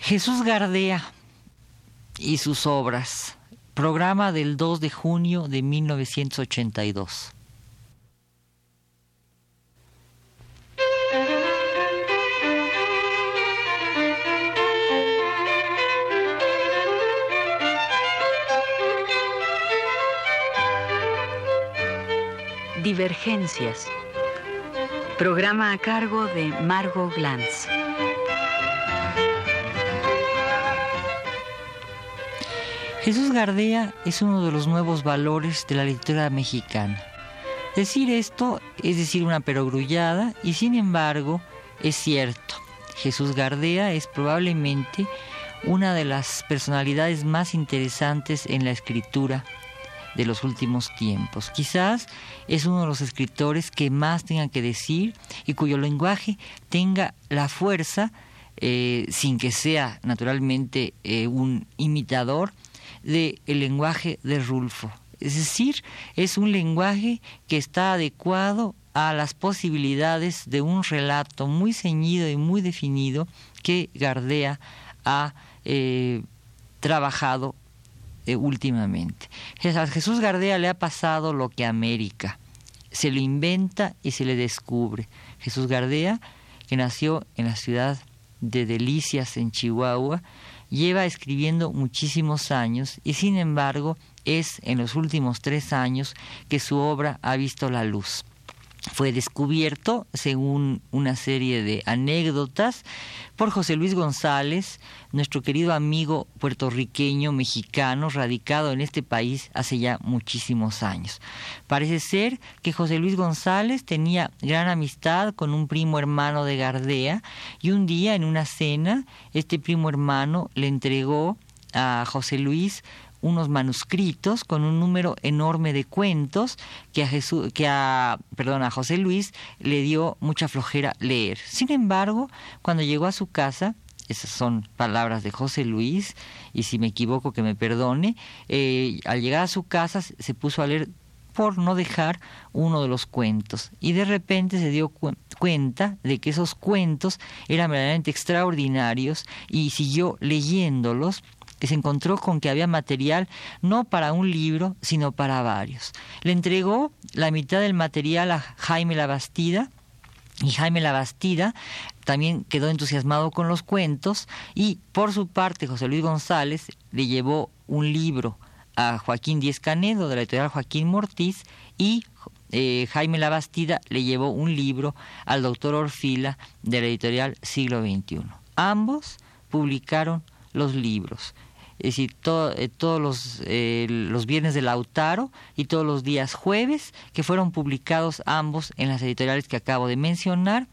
Jesús Gardea y sus obras. Programa del 2 de junio de 1982. Divergencias. Programa a cargo de Margot Glantz. Jesús Gardea es uno de los nuevos valores de la literatura mexicana. Decir esto es decir una perogrullada y sin embargo es cierto. Jesús Gardea es probablemente una de las personalidades más interesantes en la escritura de los últimos tiempos. Quizás es uno de los escritores que más tengan que decir y cuyo lenguaje tenga la fuerza, eh, sin que sea naturalmente eh, un imitador, del lenguaje de Rulfo. Es decir, es un lenguaje que está adecuado a las posibilidades de un relato muy ceñido y muy definido que Gardea ha eh, trabajado eh, últimamente. A Jesús Gardea le ha pasado lo que a América. Se lo inventa y se le descubre. Jesús Gardea, que nació en la ciudad de Delicias, en Chihuahua, lleva escribiendo muchísimos años y sin embargo es en los últimos tres años que su obra ha visto la luz. Fue descubierto, según una serie de anécdotas, por José Luis González, nuestro querido amigo puertorriqueño mexicano radicado en este país hace ya muchísimos años. Parece ser que José Luis González tenía gran amistad con un primo hermano de Gardea y un día en una cena este primo hermano le entregó a José Luis unos manuscritos con un número enorme de cuentos que a Jesús, que a, perdón, a José Luis le dio mucha flojera leer. Sin embargo, cuando llegó a su casa, esas son palabras de José Luis, y si me equivoco que me perdone, eh, al llegar a su casa se puso a leer por no dejar uno de los cuentos y de repente se dio cuenta de que esos cuentos eran verdaderamente extraordinarios y siguió leyéndolos que se encontró con que había material no para un libro, sino para varios. Le entregó la mitad del material a Jaime Labastida, y Jaime Labastida también quedó entusiasmado con los cuentos y por su parte José Luis González le llevó un libro a Joaquín Díez Canedo de la editorial Joaquín Mortiz y eh, Jaime Labastida le llevó un libro al doctor Orfila de la editorial Siglo XXI. Ambos publicaron los libros es decir, eh, todos los, eh, los viernes de Lautaro y todos los días jueves, que fueron publicados ambos en las editoriales que acabo de mencionar.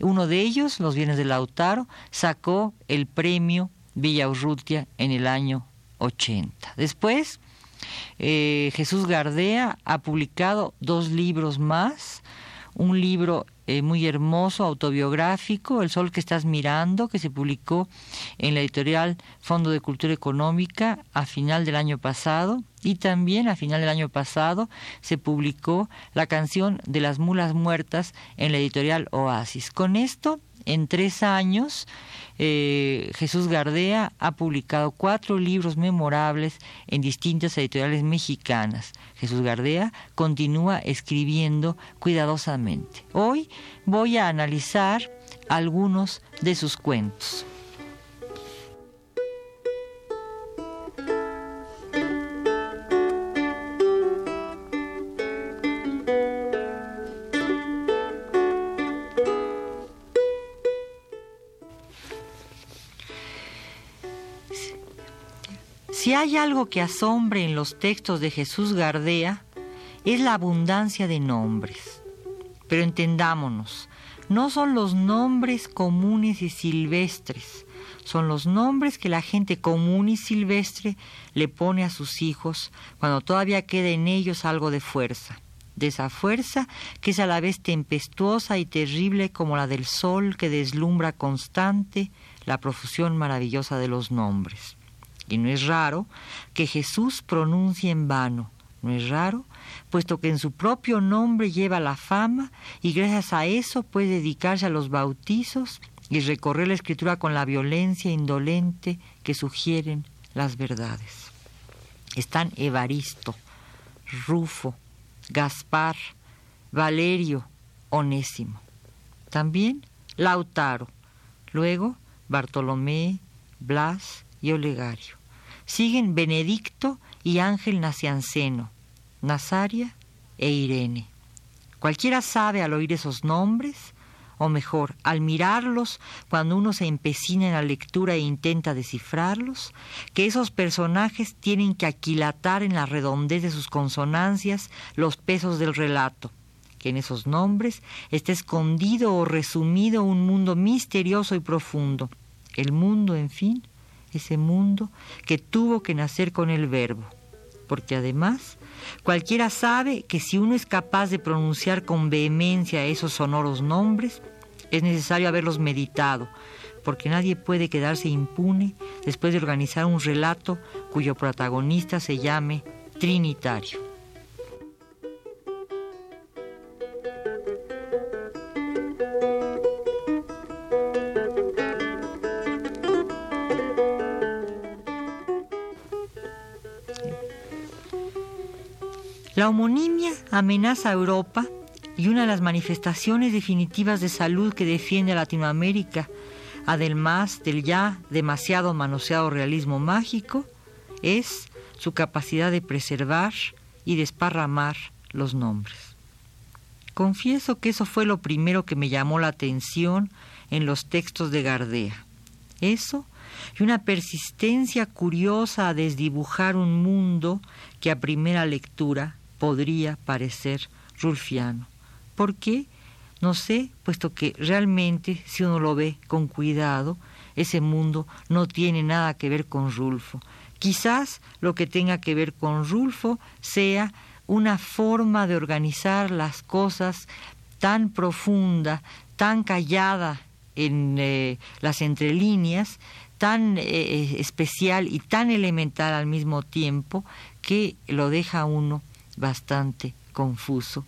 Uno de ellos, los viernes de Lautaro, sacó el premio Villa Urrutia en el año 80. Después, eh, Jesús Gardea ha publicado dos libros más, un libro eh, muy hermoso, autobiográfico, El Sol que estás mirando, que se publicó en la editorial Fondo de Cultura Económica a final del año pasado. Y también a final del año pasado se publicó la canción de las mulas muertas en la editorial Oasis. Con esto, en tres años, eh, Jesús Gardea ha publicado cuatro libros memorables en distintas editoriales mexicanas. Jesús Gardea continúa escribiendo cuidadosamente. Hoy voy a analizar algunos de sus cuentos. Si hay algo que asombre en los textos de Jesús Gardea, es la abundancia de nombres. Pero entendámonos, no son los nombres comunes y silvestres, son los nombres que la gente común y silvestre le pone a sus hijos cuando todavía queda en ellos algo de fuerza, de esa fuerza que es a la vez tempestuosa y terrible como la del sol que deslumbra constante la profusión maravillosa de los nombres. Y no es raro que Jesús pronuncie en vano. No es raro, puesto que en su propio nombre lleva la fama y gracias a eso puede dedicarse a los bautizos y recorrer la escritura con la violencia indolente que sugieren las verdades. Están Evaristo, Rufo, Gaspar, Valerio, Onésimo. También Lautaro, luego Bartolomé, Blas Olegario. Siguen Benedicto y Ángel Nacianceno, Nazaria e Irene. Cualquiera sabe al oír esos nombres, o mejor, al mirarlos cuando uno se empecina en la lectura e intenta descifrarlos, que esos personajes tienen que aquilatar en la redondez de sus consonancias los pesos del relato, que en esos nombres está escondido o resumido un mundo misterioso y profundo, el mundo, en fin, ese mundo que tuvo que nacer con el verbo, porque además Cualquiera sabe que si uno es capaz de pronunciar con vehemencia esos sonoros nombres, es necesario haberlos meditado, porque nadie puede quedarse impune después de organizar un relato cuyo protagonista se llame Trinitario. La homonimia amenaza a Europa y una de las manifestaciones definitivas de salud que defiende a Latinoamérica, además del ya demasiado manoseado realismo mágico, es su capacidad de preservar y desparramar los nombres. Confieso que eso fue lo primero que me llamó la atención en los textos de Gardea. Eso y una persistencia curiosa a desdibujar un mundo que a primera lectura podría parecer rulfiano. ¿Por qué? No sé, puesto que realmente, si uno lo ve con cuidado, ese mundo no tiene nada que ver con Rulfo. Quizás lo que tenga que ver con Rulfo sea una forma de organizar las cosas tan profunda, tan callada en eh, las entrelíneas, tan eh, especial y tan elemental al mismo tiempo, que lo deja uno bastante confuso.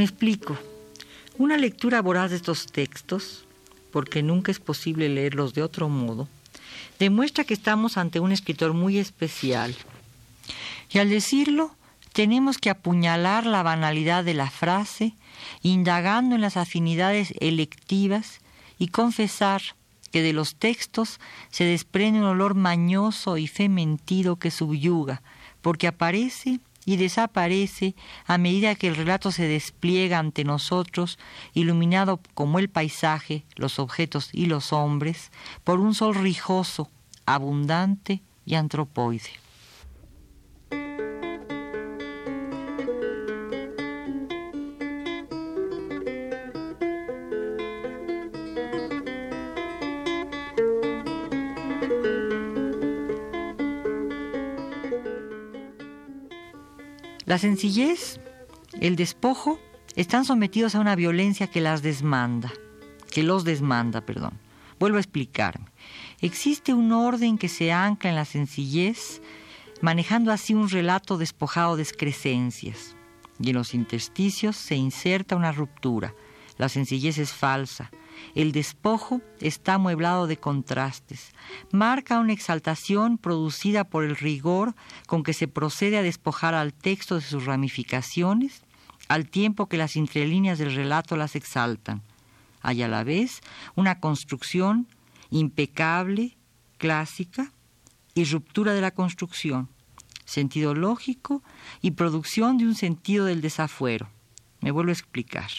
Me explico. Una lectura voraz de estos textos, porque nunca es posible leerlos de otro modo, demuestra que estamos ante un escritor muy especial. Y al decirlo, tenemos que apuñalar la banalidad de la frase, indagando en las afinidades electivas y confesar que de los textos se desprende un olor mañoso y fementido que subyuga, porque aparece y desaparece a medida que el relato se despliega ante nosotros, iluminado como el paisaje, los objetos y los hombres, por un sol rijoso, abundante y antropoide. La sencillez, el despojo, están sometidos a una violencia que las desmanda, que los desmanda, perdón. Vuelvo a explicarme. Existe un orden que se ancla en la sencillez, manejando así un relato despojado de excrescencias. Y en los intersticios se inserta una ruptura. La sencillez es falsa, el despojo está amueblado de contrastes. Marca una exaltación producida por el rigor con que se procede a despojar al texto de sus ramificaciones, al tiempo que las entrelíneas del relato las exaltan. Hay a la vez una construcción impecable, clásica, y ruptura de la construcción, sentido lógico y producción de un sentido del desafuero. Me vuelvo a explicar.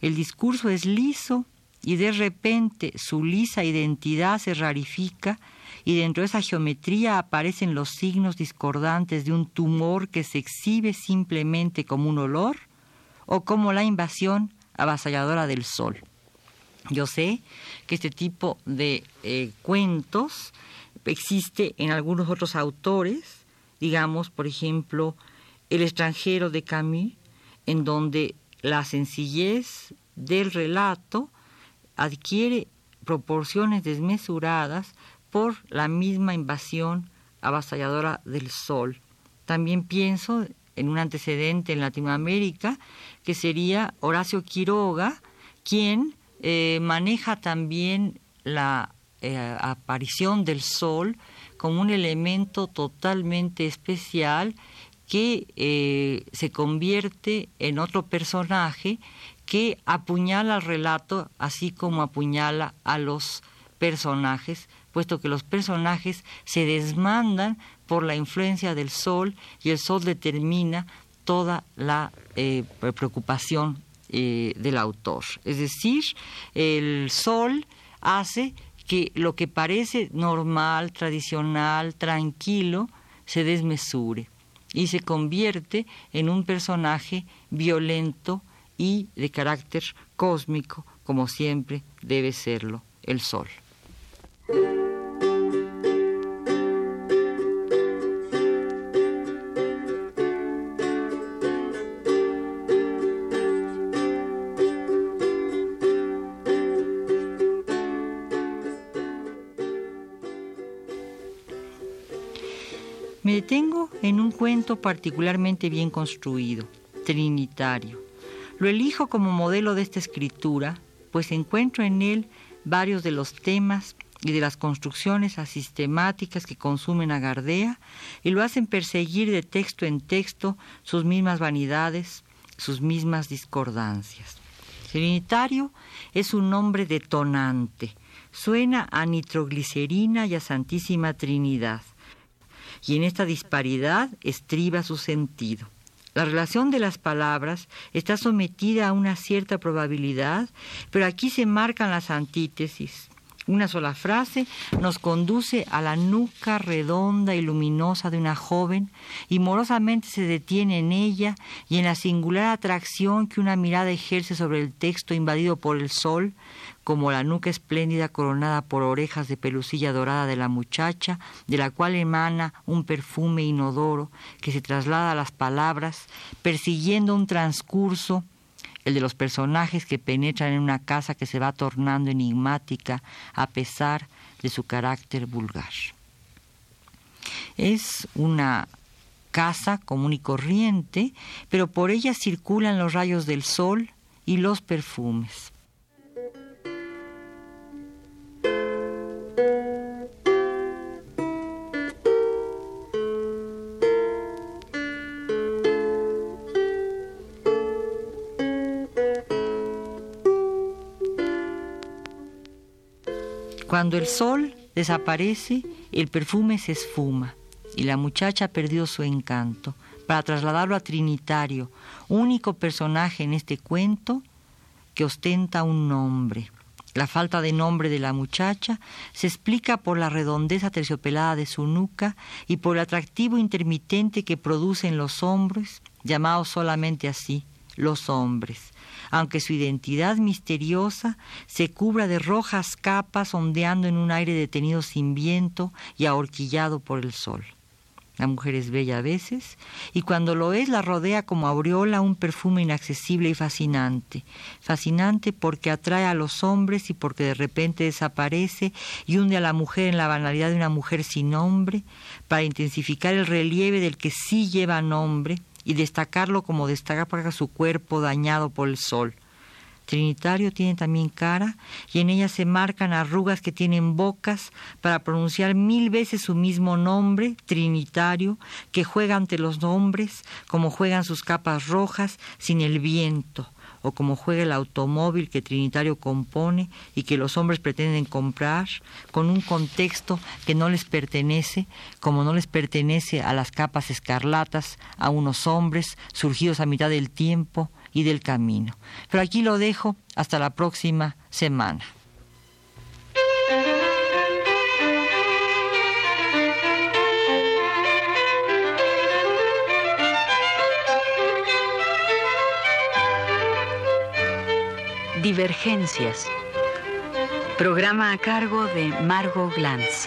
El discurso es liso, y de repente su lisa identidad se rarifica y dentro de esa geometría aparecen los signos discordantes de un tumor que se exhibe simplemente como un olor o como la invasión avasalladora del sol. Yo sé que este tipo de eh, cuentos existe en algunos otros autores, digamos, por ejemplo, El extranjero de Camus, en donde la sencillez del relato adquiere proporciones desmesuradas por la misma invasión avasalladora del sol. También pienso en un antecedente en Latinoamérica que sería Horacio Quiroga, quien eh, maneja también la eh, aparición del sol como un elemento totalmente especial que eh, se convierte en otro personaje que apuñala al relato así como apuñala a los personajes, puesto que los personajes se desmandan por la influencia del sol y el sol determina toda la eh, preocupación eh, del autor. Es decir, el sol hace que lo que parece normal, tradicional, tranquilo, se desmesure y se convierte en un personaje violento y de carácter cósmico, como siempre debe serlo el sol. Me detengo en un cuento particularmente bien construido, trinitario. Lo elijo como modelo de esta escritura, pues encuentro en él varios de los temas y de las construcciones asistemáticas que consumen a Gardea y lo hacen perseguir de texto en texto sus mismas vanidades, sus mismas discordancias. Trinitario es un nombre detonante, suena a nitroglicerina y a Santísima Trinidad y en esta disparidad estriba su sentido. La relación de las palabras está sometida a una cierta probabilidad, pero aquí se marcan las antítesis. Una sola frase nos conduce a la nuca redonda y luminosa de una joven y morosamente se detiene en ella y en la singular atracción que una mirada ejerce sobre el texto invadido por el sol, como la nuca espléndida coronada por orejas de pelucilla dorada de la muchacha, de la cual emana un perfume inodoro que se traslada a las palabras, persiguiendo un transcurso, el de los personajes que penetran en una casa que se va tornando enigmática a pesar de su carácter vulgar. Es una casa común y corriente, pero por ella circulan los rayos del sol y los perfumes. Cuando el sol desaparece, el perfume se esfuma y la muchacha perdió su encanto. Para trasladarlo a Trinitario, único personaje en este cuento que ostenta un nombre. La falta de nombre de la muchacha se explica por la redondeza terciopelada de su nuca y por el atractivo intermitente que producen los hombres, llamados solamente así, los hombres, aunque su identidad misteriosa se cubra de rojas capas ondeando en un aire detenido sin viento y ahorquillado por el sol. La mujer es bella a veces, y cuando lo es la rodea como aureola un perfume inaccesible y fascinante. Fascinante porque atrae a los hombres y porque de repente desaparece y hunde a la mujer en la banalidad de una mujer sin nombre, para intensificar el relieve del que sí lleva nombre y destacarlo como destaca su cuerpo dañado por el sol. Trinitario tiene también cara y en ella se marcan arrugas que tienen bocas para pronunciar mil veces su mismo nombre, Trinitario, que juega ante los nombres como juegan sus capas rojas sin el viento o como juega el automóvil que Trinitario compone y que los hombres pretenden comprar, con un contexto que no les pertenece, como no les pertenece a las capas escarlatas, a unos hombres surgidos a mitad del tiempo y del camino. Pero aquí lo dejo hasta la próxima semana. Divergencias. Programa a cargo de Margot Glantz.